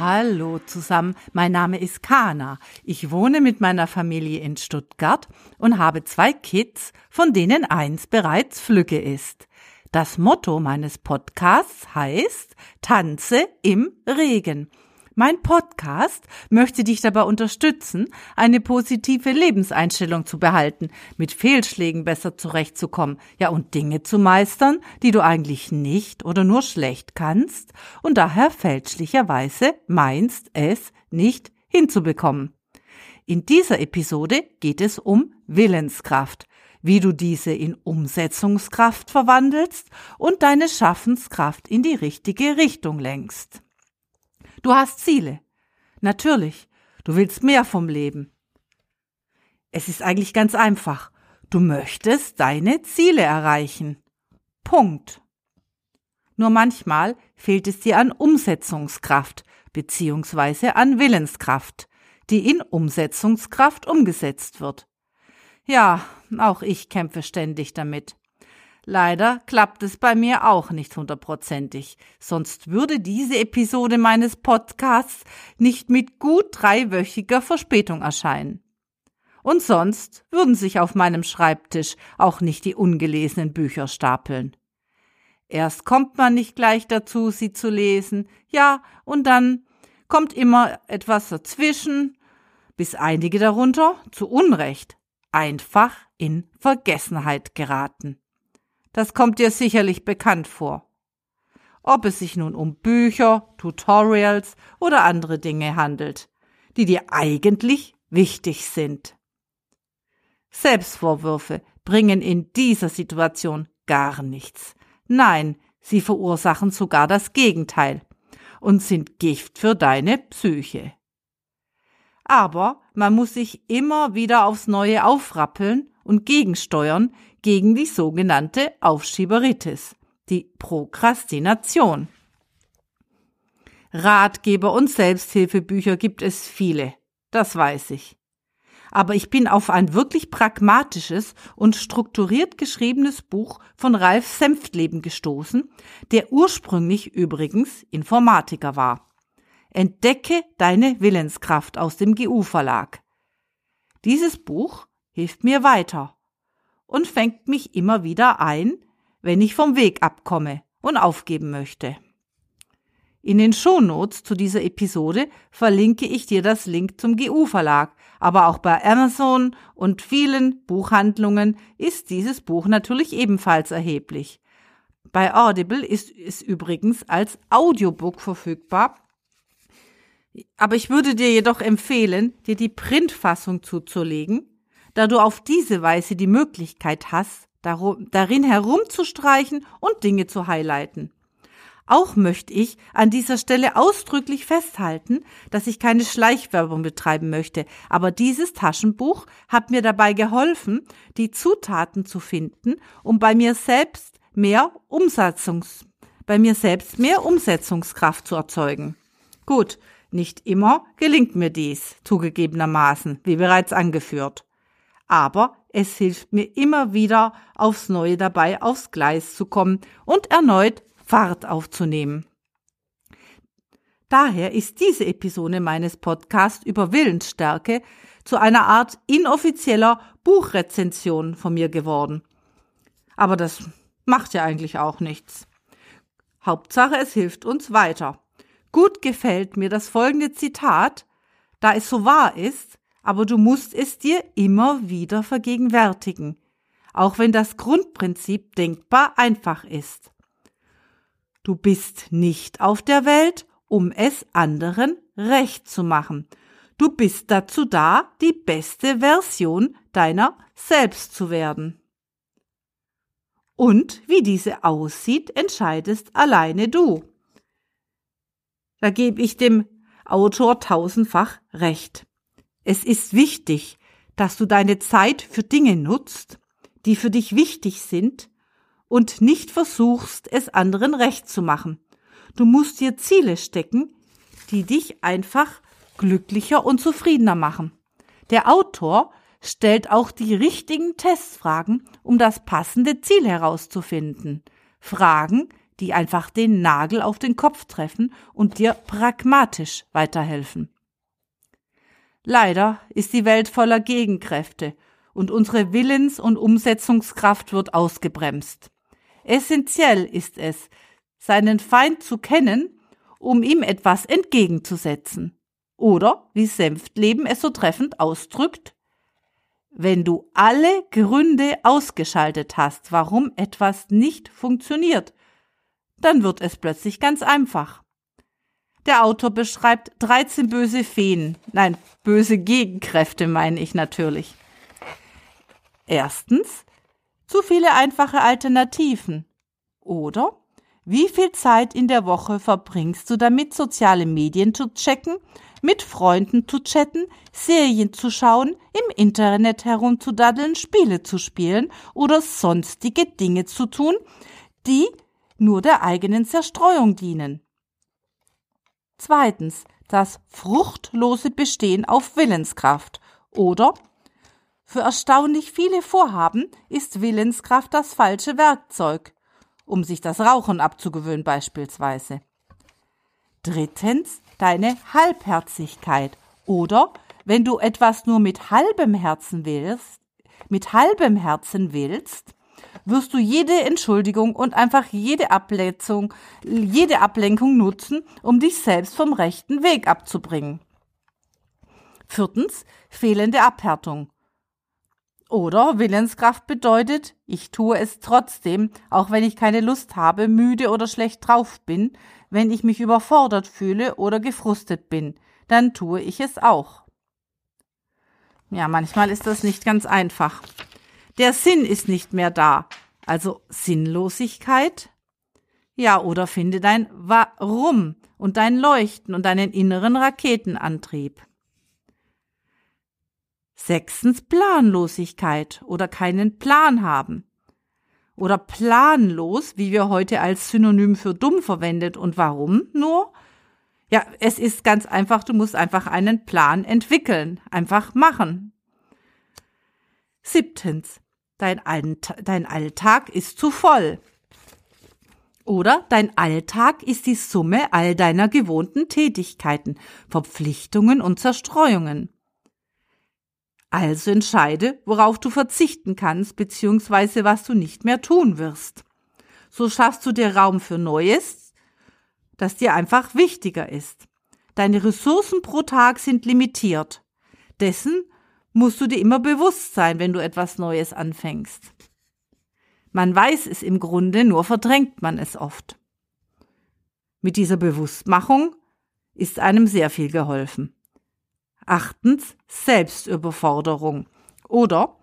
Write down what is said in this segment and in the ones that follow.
Hallo zusammen, mein Name ist Kana. Ich wohne mit meiner Familie in Stuttgart und habe zwei Kids, von denen eins bereits Flügge ist. Das Motto meines Podcasts heißt Tanze im Regen. Mein Podcast möchte dich dabei unterstützen, eine positive Lebenseinstellung zu behalten, mit Fehlschlägen besser zurechtzukommen, ja und Dinge zu meistern, die du eigentlich nicht oder nur schlecht kannst und daher fälschlicherweise meinst, es nicht hinzubekommen. In dieser Episode geht es um Willenskraft, wie du diese in Umsetzungskraft verwandelst und deine Schaffenskraft in die richtige Richtung lenkst. Du hast Ziele. Natürlich. Du willst mehr vom Leben. Es ist eigentlich ganz einfach. Du möchtest deine Ziele erreichen. Punkt. Nur manchmal fehlt es dir an Umsetzungskraft beziehungsweise an Willenskraft, die in Umsetzungskraft umgesetzt wird. Ja, auch ich kämpfe ständig damit. Leider klappt es bei mir auch nicht hundertprozentig, sonst würde diese Episode meines Podcasts nicht mit gut dreiwöchiger Verspätung erscheinen. Und sonst würden sich auf meinem Schreibtisch auch nicht die ungelesenen Bücher stapeln. Erst kommt man nicht gleich dazu, sie zu lesen, ja, und dann kommt immer etwas dazwischen, bis einige darunter, zu Unrecht, einfach in Vergessenheit geraten. Das kommt dir sicherlich bekannt vor. Ob es sich nun um Bücher, Tutorials oder andere Dinge handelt, die dir eigentlich wichtig sind. Selbstvorwürfe bringen in dieser Situation gar nichts. Nein, sie verursachen sogar das Gegenteil und sind Gift für deine Psyche. Aber man muss sich immer wieder aufs Neue aufrappeln und gegensteuern gegen die sogenannte Aufschieberitis, die Prokrastination. Ratgeber und Selbsthilfebücher gibt es viele, das weiß ich. Aber ich bin auf ein wirklich pragmatisches und strukturiert geschriebenes Buch von Ralf Senftleben gestoßen, der ursprünglich übrigens Informatiker war. Entdecke deine Willenskraft aus dem GU Verlag. Dieses Buch hilft mir weiter und fängt mich immer wieder ein, wenn ich vom Weg abkomme und aufgeben möchte. In den Shownotes zu dieser Episode verlinke ich dir das Link zum GU Verlag, aber auch bei Amazon und vielen Buchhandlungen ist dieses Buch natürlich ebenfalls erheblich. Bei Audible ist es übrigens als Audiobook verfügbar. Aber ich würde dir jedoch empfehlen, dir die Printfassung zuzulegen, da du auf diese Weise die Möglichkeit hast, darin herumzustreichen und Dinge zu highlighten. Auch möchte ich an dieser Stelle ausdrücklich festhalten, dass ich keine Schleichwerbung betreiben möchte, aber dieses Taschenbuch hat mir dabei geholfen, die Zutaten zu finden, um bei mir selbst mehr Umsetzungs bei mir selbst mehr Umsetzungskraft zu erzeugen. Gut, nicht immer gelingt mir dies, zugegebenermaßen, wie bereits angeführt aber es hilft mir immer wieder aufs Neue dabei, aufs Gleis zu kommen und erneut Fahrt aufzunehmen. Daher ist diese Episode meines Podcasts über Willensstärke zu einer Art inoffizieller Buchrezension von mir geworden. Aber das macht ja eigentlich auch nichts. Hauptsache, es hilft uns weiter. Gut gefällt mir das folgende Zitat, da es so wahr ist, aber du musst es dir immer wieder vergegenwärtigen, auch wenn das Grundprinzip denkbar einfach ist. Du bist nicht auf der Welt, um es anderen recht zu machen. Du bist dazu da, die beste Version deiner selbst zu werden. Und wie diese aussieht, entscheidest alleine du. Da gebe ich dem Autor tausendfach recht. Es ist wichtig, dass du deine Zeit für Dinge nutzt, die für dich wichtig sind und nicht versuchst, es anderen recht zu machen. Du musst dir Ziele stecken, die dich einfach glücklicher und zufriedener machen. Der Autor stellt auch die richtigen Testfragen, um das passende Ziel herauszufinden. Fragen, die einfach den Nagel auf den Kopf treffen und dir pragmatisch weiterhelfen. Leider ist die Welt voller Gegenkräfte und unsere Willens- und Umsetzungskraft wird ausgebremst. Essentiell ist es, seinen Feind zu kennen, um ihm etwas entgegenzusetzen. Oder, wie Senftleben es so treffend ausdrückt, wenn du alle Gründe ausgeschaltet hast, warum etwas nicht funktioniert, dann wird es plötzlich ganz einfach. Der Autor beschreibt 13 böse Feen, nein, böse Gegenkräfte meine ich natürlich. Erstens, zu viele einfache Alternativen. Oder wie viel Zeit in der Woche verbringst du damit, soziale Medien zu checken, mit Freunden zu chatten, Serien zu schauen, im Internet herumzudaddeln, Spiele zu spielen oder sonstige Dinge zu tun, die nur der eigenen Zerstreuung dienen. Zweitens, das fruchtlose Bestehen auf Willenskraft oder für erstaunlich viele Vorhaben ist Willenskraft das falsche Werkzeug, um sich das Rauchen abzugewöhnen beispielsweise. Drittens, deine Halbherzigkeit oder wenn du etwas nur mit halbem Herzen willst, mit halbem Herzen willst, wirst du jede Entschuldigung und einfach jede Ablenkung, jede Ablenkung nutzen, um dich selbst vom rechten Weg abzubringen. Viertens, fehlende Abhärtung. Oder Willenskraft bedeutet, ich tue es trotzdem, auch wenn ich keine Lust habe, müde oder schlecht drauf bin, wenn ich mich überfordert fühle oder gefrustet bin, dann tue ich es auch. Ja, manchmal ist das nicht ganz einfach. Der Sinn ist nicht mehr da, also Sinnlosigkeit. Ja, oder finde dein Warum und dein Leuchten und deinen inneren Raketenantrieb. Sechstens Planlosigkeit oder keinen Plan haben. Oder planlos, wie wir heute als Synonym für dumm verwendet. Und warum nur? Ja, es ist ganz einfach, du musst einfach einen Plan entwickeln, einfach machen. Siebtens, dein, dein Alltag ist zu voll. Oder dein Alltag ist die Summe all deiner gewohnten Tätigkeiten, Verpflichtungen und Zerstreuungen. Also entscheide, worauf du verzichten kannst, beziehungsweise was du nicht mehr tun wirst. So schaffst du dir Raum für Neues, das dir einfach wichtiger ist. Deine Ressourcen pro Tag sind limitiert. Dessen musst du dir immer bewusst sein, wenn du etwas Neues anfängst. Man weiß es im Grunde, nur verdrängt man es oft. Mit dieser Bewusstmachung ist einem sehr viel geholfen. Achtens Selbstüberforderung. Oder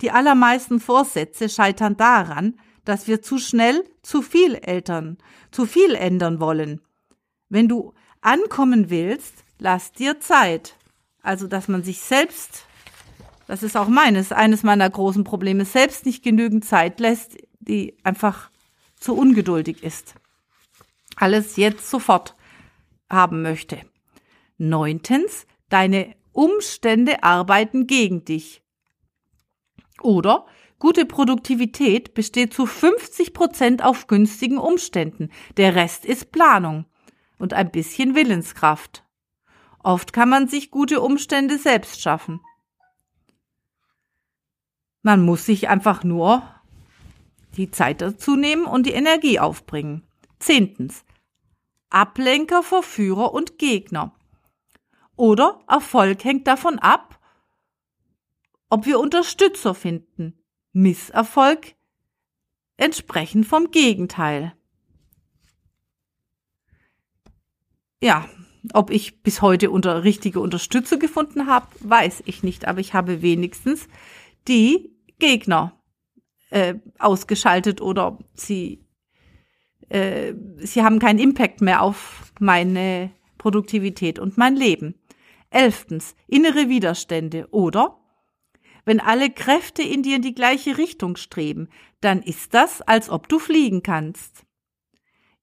die allermeisten Vorsätze scheitern daran, dass wir zu schnell zu viel Eltern, zu viel ändern wollen. Wenn du ankommen willst, lass dir Zeit. Also, dass man sich selbst, das ist auch meines, eines meiner großen Probleme, selbst nicht genügend Zeit lässt, die einfach zu ungeduldig ist. Alles jetzt sofort haben möchte. Neuntens, Deine Umstände arbeiten gegen dich. Oder gute Produktivität besteht zu 50 Prozent auf günstigen Umständen. Der Rest ist Planung und ein bisschen Willenskraft. Oft kann man sich gute Umstände selbst schaffen. Man muss sich einfach nur die Zeit dazu nehmen und die Energie aufbringen. Zehntens. Ablenker, Verführer und Gegner. Oder Erfolg hängt davon ab, ob wir Unterstützer finden. Misserfolg entsprechend vom Gegenteil. Ja, ob ich bis heute unter richtige Unterstützer gefunden habe, weiß ich nicht, aber ich habe wenigstens die Gegner äh, ausgeschaltet oder sie, äh, sie haben keinen Impact mehr auf meine Produktivität und mein Leben. Elftens, innere Widerstände oder wenn alle Kräfte in dir in die gleiche Richtung streben, dann ist das, als ob du fliegen kannst.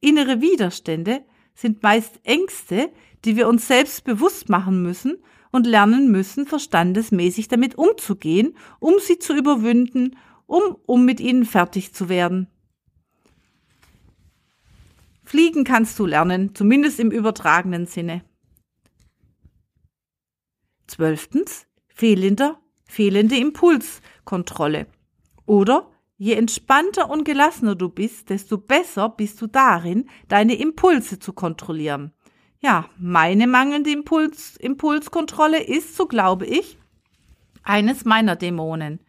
Innere Widerstände sind meist Ängste, die wir uns selbst bewusst machen müssen und lernen müssen, verstandesmäßig damit umzugehen, um sie zu überwinden, um, um mit ihnen fertig zu werden. Fliegen kannst du lernen, zumindest im übertragenen Sinne. Zwölftens, fehlender, fehlende Impulskontrolle. Oder je entspannter und gelassener du bist, desto besser bist du darin, deine Impulse zu kontrollieren. Ja, meine mangelnde Impuls, Impulskontrolle ist, so glaube ich, eines meiner Dämonen.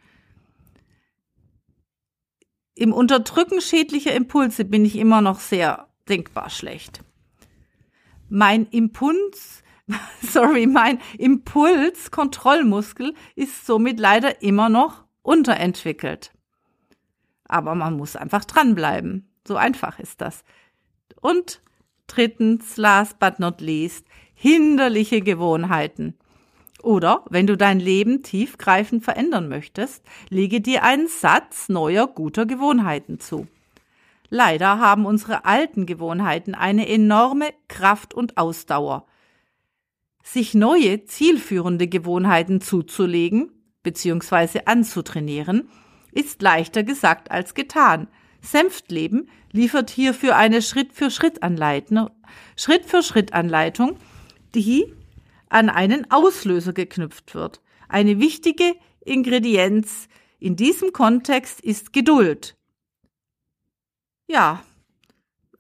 Im Unterdrücken schädlicher Impulse bin ich immer noch sehr denkbar schlecht. Mein Impuls, sorry, mein Impulskontrollmuskel ist somit leider immer noch unterentwickelt. Aber man muss einfach dranbleiben. So einfach ist das. Und Drittens, last but not least, hinderliche Gewohnheiten. Oder wenn du dein Leben tiefgreifend verändern möchtest, lege dir einen Satz neuer guter Gewohnheiten zu. Leider haben unsere alten Gewohnheiten eine enorme Kraft und Ausdauer. Sich neue, zielführende Gewohnheiten zuzulegen bzw. anzutrainieren, ist leichter gesagt als getan, Senftleben liefert hierfür eine Schritt-für-Schritt-Anleitung, Schritt-für-Schritt-Anleitung, die an einen Auslöser geknüpft wird. Eine wichtige Ingredienz in diesem Kontext ist Geduld. Ja,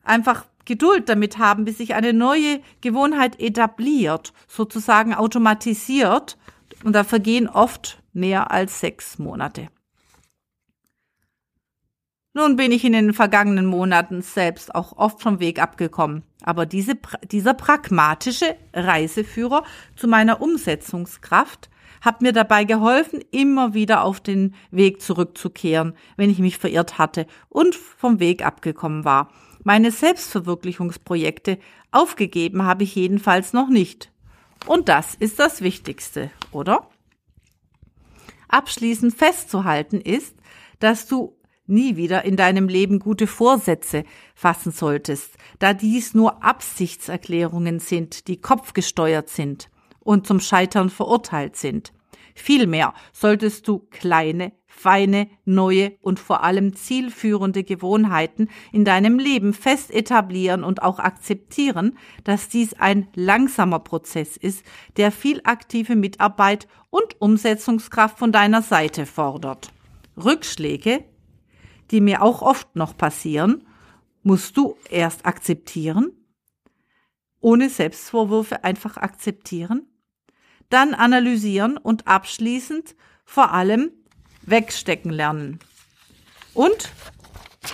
einfach Geduld damit haben, bis sich eine neue Gewohnheit etabliert, sozusagen automatisiert. Und da vergehen oft mehr als sechs Monate. Nun bin ich in den vergangenen Monaten selbst auch oft vom Weg abgekommen, aber diese, dieser pragmatische Reiseführer zu meiner Umsetzungskraft hat mir dabei geholfen, immer wieder auf den Weg zurückzukehren, wenn ich mich verirrt hatte und vom Weg abgekommen war. Meine Selbstverwirklichungsprojekte aufgegeben habe ich jedenfalls noch nicht. Und das ist das Wichtigste, oder? Abschließend festzuhalten ist, dass du nie wieder in deinem Leben gute Vorsätze fassen solltest, da dies nur Absichtserklärungen sind, die kopfgesteuert sind und zum Scheitern verurteilt sind. Vielmehr solltest du kleine, feine, neue und vor allem zielführende Gewohnheiten in deinem Leben fest etablieren und auch akzeptieren, dass dies ein langsamer Prozess ist, der viel aktive Mitarbeit und Umsetzungskraft von deiner Seite fordert. Rückschläge die mir auch oft noch passieren, musst du erst akzeptieren, ohne Selbstvorwürfe einfach akzeptieren, dann analysieren und abschließend vor allem wegstecken lernen und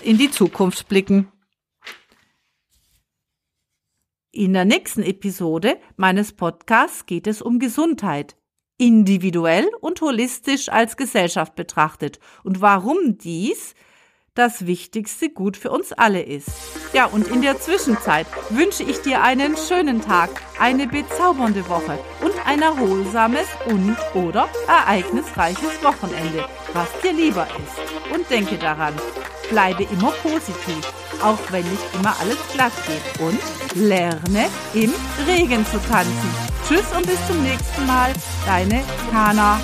in die Zukunft blicken. In der nächsten Episode meines Podcasts geht es um Gesundheit, individuell und holistisch als Gesellschaft betrachtet und warum dies das wichtigste Gut für uns alle ist. Ja, und in der Zwischenzeit wünsche ich dir einen schönen Tag, eine bezaubernde Woche und ein erholsames und oder ereignisreiches Wochenende, was dir lieber ist. Und denke daran, bleibe immer positiv, auch wenn nicht immer alles glatt geht. Und lerne im Regen zu tanzen. Tschüss und bis zum nächsten Mal, deine Kana.